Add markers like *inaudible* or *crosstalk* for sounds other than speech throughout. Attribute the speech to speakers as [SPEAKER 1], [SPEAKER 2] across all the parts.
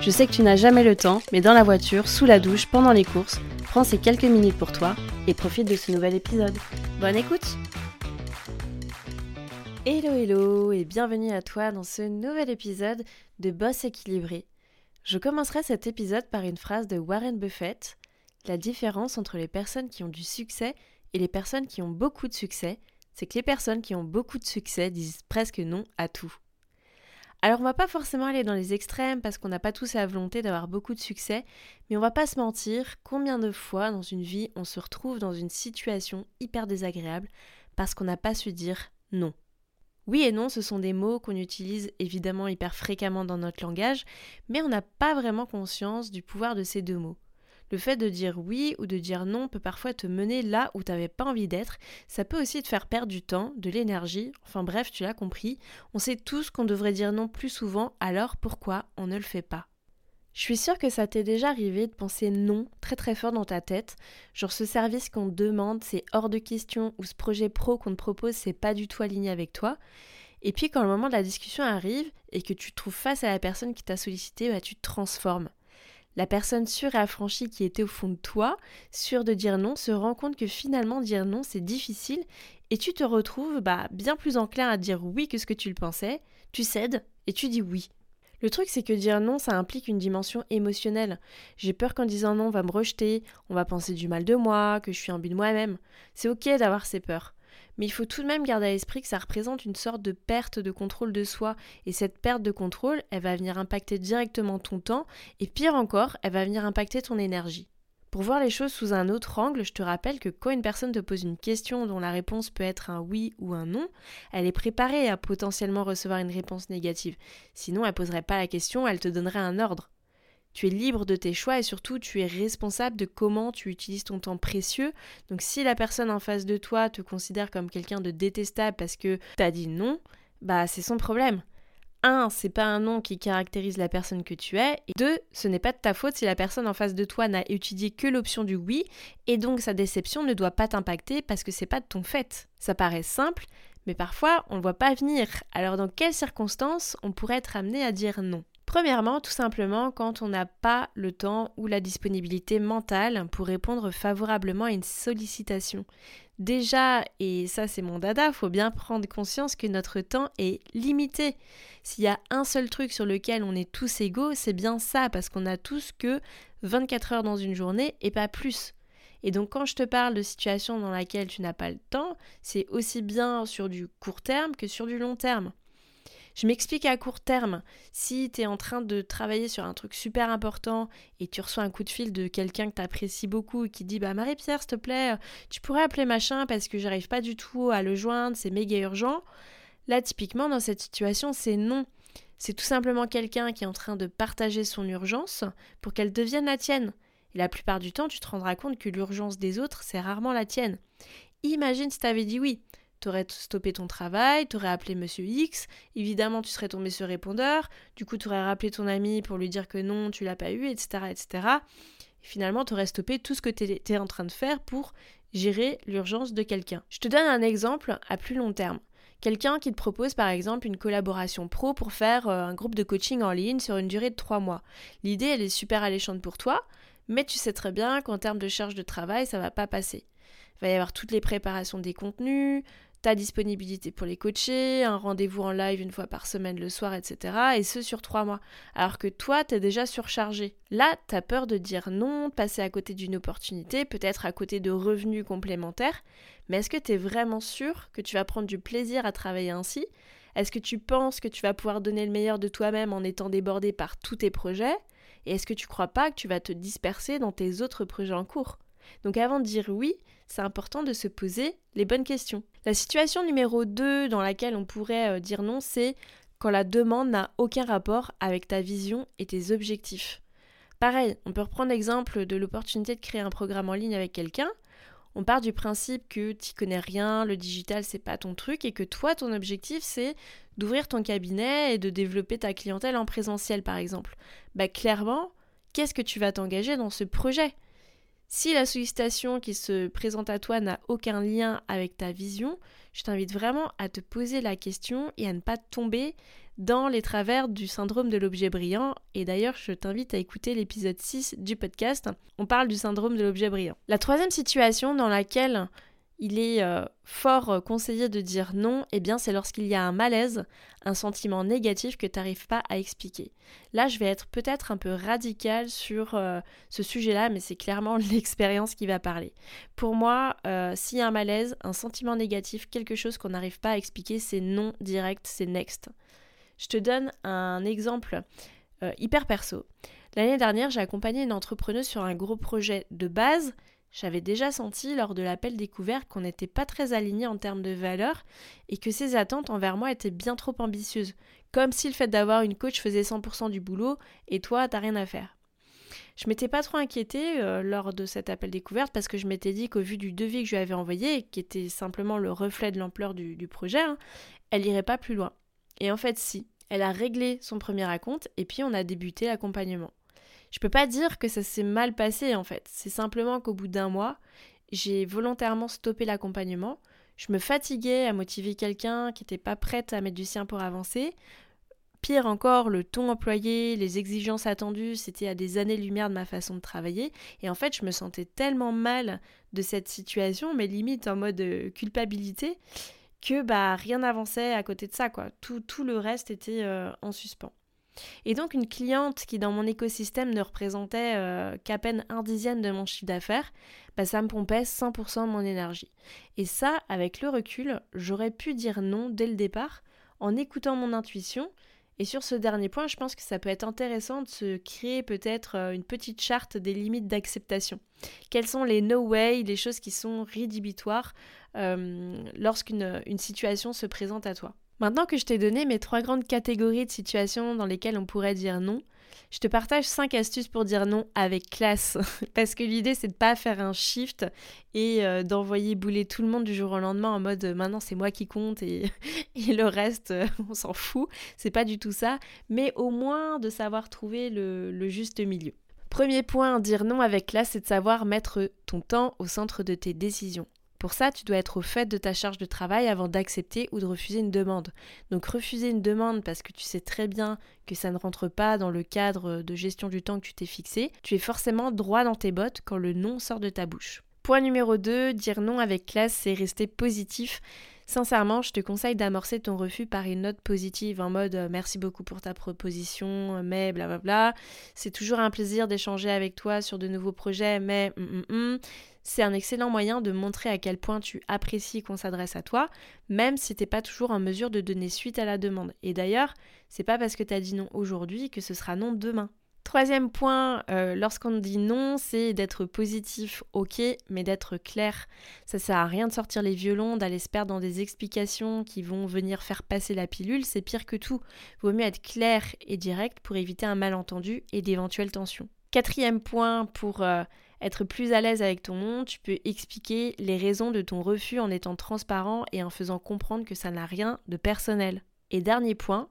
[SPEAKER 1] Je sais que tu n'as jamais le temps, mais dans la voiture, sous la douche, pendant les courses, prends ces quelques minutes pour toi et profite de ce nouvel épisode. Bonne écoute Hello hello et bienvenue à toi dans ce nouvel épisode de Boss équilibré. Je commencerai cet épisode par une phrase de Warren Buffett. La différence entre les personnes qui ont du succès et les personnes qui ont beaucoup de succès, c'est que les personnes qui ont beaucoup de succès disent presque non à tout. Alors on va pas forcément aller dans les extrêmes parce qu'on n'a pas tous la volonté d'avoir beaucoup de succès, mais on va pas se mentir, combien de fois dans une vie on se retrouve dans une situation hyper désagréable parce qu'on n'a pas su dire non. Oui et non, ce sont des mots qu'on utilise évidemment hyper fréquemment dans notre langage, mais on n'a pas vraiment conscience du pouvoir de ces deux mots. Le fait de dire oui ou de dire non peut parfois te mener là où tu n'avais pas envie d'être. Ça peut aussi te faire perdre du temps, de l'énergie. Enfin bref, tu l'as compris. On sait tous qu'on devrait dire non plus souvent, alors pourquoi on ne le fait pas? Je suis sûre que ça t'est déjà arrivé de penser non très très fort dans ta tête, genre ce service qu'on te demande c'est hors de question ou ce projet pro qu'on te propose c'est pas du tout aligné avec toi. Et puis quand le moment de la discussion arrive et que tu te trouves face à la personne qui t'a sollicité, bah, tu te transformes. La personne sûre et affranchie qui était au fond de toi, sûre de dire non, se rend compte que finalement dire non c'est difficile et tu te retrouves bah, bien plus enclin à dire oui que ce que tu le pensais, tu cèdes et tu dis oui. Le truc, c'est que dire non, ça implique une dimension émotionnelle. J'ai peur qu'en disant non, on va me rejeter, on va penser du mal de moi, que je suis un but de moi-même. C'est ok d'avoir ces peurs mais il faut tout de même garder à l'esprit que ça représente une sorte de perte de contrôle de soi, et cette perte de contrôle, elle va venir impacter directement ton temps, et pire encore, elle va venir impacter ton énergie. Pour voir les choses sous un autre angle, je te rappelle que quand une personne te pose une question dont la réponse peut être un oui ou un non, elle est préparée à potentiellement recevoir une réponse négative. Sinon, elle poserait pas la question, elle te donnerait un ordre. Tu es libre de tes choix et surtout tu es responsable de comment tu utilises ton temps précieux. Donc si la personne en face de toi te considère comme quelqu'un de détestable parce que t'as dit non, bah c'est son problème. Un, c'est pas un nom qui caractérise la personne que tu es. Et deux, ce n'est pas de ta faute si la personne en face de toi n'a étudié que l'option du oui, et donc sa déception ne doit pas t'impacter parce que c'est pas de ton fait. Ça paraît simple, mais parfois on ne voit pas venir. Alors dans quelles circonstances on pourrait être amené à dire non? Premièrement, tout simplement quand on n'a pas le temps ou la disponibilité mentale pour répondre favorablement à une sollicitation. Déjà, et ça c'est mon dada, faut bien prendre conscience que notre temps est limité. S'il y a un seul truc sur lequel on est tous égaux, c'est bien ça, parce qu'on a tous que 24 heures dans une journée et pas plus. Et donc quand je te parle de situation dans laquelle tu n'as pas le temps, c'est aussi bien sur du court terme que sur du long terme. Je m'explique à court terme. Si tu es en train de travailler sur un truc super important et tu reçois un coup de fil de quelqu'un que tu apprécies beaucoup et qui dit Bah Marie-Pierre, s'il te plaît, tu pourrais appeler machin parce que j'arrive pas du tout à le joindre, c'est méga urgent. Là, typiquement, dans cette situation, c'est non. C'est tout simplement quelqu'un qui est en train de partager son urgence pour qu'elle devienne la tienne. Et la plupart du temps, tu te rendras compte que l'urgence des autres, c'est rarement la tienne. Imagine si tu avais dit oui tu aurais stoppé ton travail, tu aurais appelé monsieur X, évidemment tu serais tombé sur répondeur, du coup tu aurais rappelé ton ami pour lui dire que non, tu l'as pas eu, etc. etc. Et finalement tu aurais stoppé tout ce que tu étais en train de faire pour gérer l'urgence de quelqu'un. Je te donne un exemple à plus long terme. Quelqu'un qui te propose par exemple une collaboration pro pour faire euh, un groupe de coaching en ligne sur une durée de trois mois. L'idée elle est super alléchante pour toi, mais tu sais très bien qu'en termes de charge de travail ça va pas passer. Va y avoir toutes les préparations des contenus, ta disponibilité pour les coacher, un rendez-vous en live une fois par semaine le soir, etc. Et ce sur trois mois. Alors que toi, t'es déjà surchargé. Là, t'as peur de dire non, de passer à côté d'une opportunité, peut-être à côté de revenus complémentaires. Mais est-ce que t'es vraiment sûr que tu vas prendre du plaisir à travailler ainsi? Est-ce que tu penses que tu vas pouvoir donner le meilleur de toi-même en étant débordé par tous tes projets? Et est-ce que tu crois pas que tu vas te disperser dans tes autres projets en cours? Donc avant de dire oui, c'est important de se poser les bonnes questions. La situation numéro 2 dans laquelle on pourrait euh, dire non, c'est quand la demande n'a aucun rapport avec ta vision et tes objectifs. Pareil, on peut reprendre l'exemple de l'opportunité de créer un programme en ligne avec quelqu'un. On part du principe que tu connais rien, le digital c'est pas ton truc et que toi ton objectif c'est d'ouvrir ton cabinet et de développer ta clientèle en présentiel par exemple. Bah clairement, qu'est-ce que tu vas t'engager dans ce projet? Si la sollicitation qui se présente à toi n'a aucun lien avec ta vision, je t'invite vraiment à te poser la question et à ne pas tomber dans les travers du syndrome de l'objet brillant. Et d'ailleurs, je t'invite à écouter l'épisode 6 du podcast. On parle du syndrome de l'objet brillant. La troisième situation dans laquelle il est euh, fort euh, conseillé de dire non, eh bien c'est lorsqu'il y a un malaise, un sentiment négatif que tu n'arrives pas à expliquer. Là, je vais être peut-être un peu radical sur euh, ce sujet-là, mais c'est clairement *laughs* l'expérience qui va parler. Pour moi, s'il y a un malaise, un sentiment négatif, quelque chose qu'on n'arrive pas à expliquer, c'est non direct, c'est next. Je te donne un exemple euh, hyper perso. L'année dernière, j'ai accompagné une entrepreneuse sur un gros projet de base. J'avais déjà senti lors de l'appel découvert qu'on n'était pas très alignés en termes de valeurs et que ses attentes envers moi étaient bien trop ambitieuses. Comme si le fait d'avoir une coach faisait 100% du boulot et toi, t'as rien à faire. Je m'étais pas trop inquiétée euh, lors de cet appel découverte parce que je m'étais dit qu'au vu du devis que je lui avais envoyé, qui était simplement le reflet de l'ampleur du, projet, hein, elle irait pas plus loin. Et en fait, si. Elle a réglé son premier acompte et puis on a débuté l'accompagnement. Je peux pas dire que ça s'est mal passé en fait. C'est simplement qu'au bout d'un mois, j'ai volontairement stoppé l'accompagnement. Je me fatiguais à motiver quelqu'un qui n'était pas prête à mettre du sien pour avancer. Pire encore, le ton employé, les exigences attendues, c'était à des années-lumière de ma façon de travailler. Et en fait, je me sentais tellement mal de cette situation, mais limite en mode euh, culpabilité, que bah rien n'avançait à côté de ça quoi. Tout, tout le reste était euh, en suspens. Et donc une cliente qui dans mon écosystème ne représentait euh, qu'à peine un dixième de mon chiffre d'affaires, bah, ça me pompait 100% de mon énergie. Et ça, avec le recul, j'aurais pu dire non dès le départ en écoutant mon intuition. Et sur ce dernier point, je pense que ça peut être intéressant de se créer peut-être euh, une petite charte des limites d'acceptation. Quelles sont les no way, les choses qui sont rédhibitoires euh, lorsqu'une une situation se présente à toi? Maintenant que je t'ai donné mes trois grandes catégories de situations dans lesquelles on pourrait dire non, je te partage cinq astuces pour dire non avec classe. *laughs* Parce que l'idée, c'est de pas faire un shift et euh, d'envoyer bouler tout le monde du jour au lendemain en mode maintenant c'est moi qui compte et, *laughs* le reste, on s'en fout. C'est pas du tout ça. Mais au moins de savoir trouver le juste milieu. Premier point, dire non avec classe, c'est de savoir mettre ton temps au centre de tes décisions. Pour ça, tu dois être au fait de ta charge de travail avant d'accepter ou de refuser une demande. Donc refuser une demande parce que tu sais très bien que ça ne rentre pas dans le cadre de gestion du temps que tu t'es fixé, tu es forcément droit dans tes bottes quand le non sort de ta bouche. Point numéro 2, dire non avec classe, c'est rester positif. Sincèrement, je te conseille d'amorcer ton refus par une note positive en mode euh, merci beaucoup pour ta proposition, mais blablabla. C'est toujours un plaisir d'échanger avec toi sur de nouveaux projets, mais mm, mm, mm. c'est un excellent moyen de montrer à quel point tu apprécies qu'on s'adresse à toi, même si t'es pas toujours en mesure de donner suite à la demande. Et d'ailleurs, c'est pas parce que tu as dit non aujourd'hui que ce sera non demain. Troisième point, euh, lorsqu'on dit non, c'est d'être positif, ok, mais d'être clair. Ça sert à rien de sortir les violons, d'aller se perdre dans des explications qui vont venir faire passer la pilule, c'est pire que tout. Vaut mieux être clair et direct pour éviter un malentendu et d'éventuelles tensions. Quatrième point, pour euh, être plus à l'aise avec ton nom, tu peux expliquer les raisons de ton refus en étant transparent et en faisant comprendre que ça n'a rien de personnel. Et dernier point,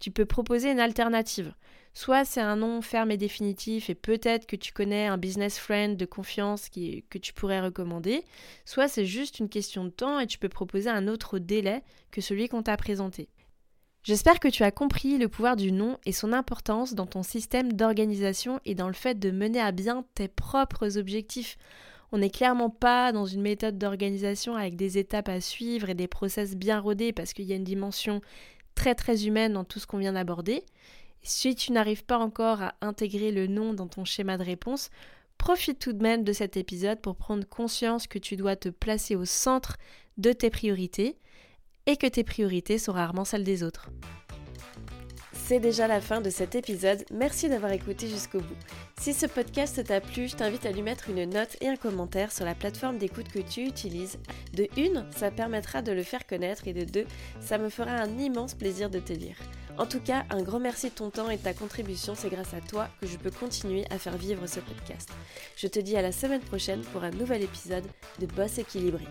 [SPEAKER 1] tu peux proposer une alternative. Soit c'est un nom ferme et définitif et peut-être que tu connais un business friend de confiance que tu pourrais recommander, soit c'est juste une question de temps et tu peux proposer un autre délai que celui qu'on t'a présenté. J'espère que tu as compris le pouvoir du nom et son importance dans ton système d'organisation et dans le fait de mener à bien tes propres objectifs. On n'est clairement pas dans une méthode d'organisation avec des étapes à suivre et des process bien rodés parce qu'il y a une dimension très très humaine dans tout ce qu'on vient d'aborder. Si tu n'arrives pas encore à intégrer le nom dans ton schéma de réponse, profite tout de même de cet épisode pour prendre conscience que tu dois te placer au centre de tes priorités et que tes priorités sont rarement celles des autres. C'est déjà la fin de cet épisode, merci d'avoir écouté jusqu'au bout. Si ce podcast t'a plu, je t'invite à lui mettre une note et un commentaire sur la plateforme d'écoute que tu utilises. De une, ça permettra de le faire connaître et de deux, ça me fera un immense plaisir de te lire. En tout cas, un grand merci de ton temps et de ta contribution, c'est grâce à toi que je peux continuer à faire vivre ce podcast. Je te dis à la semaine prochaine pour un nouvel épisode de Boss équilibré.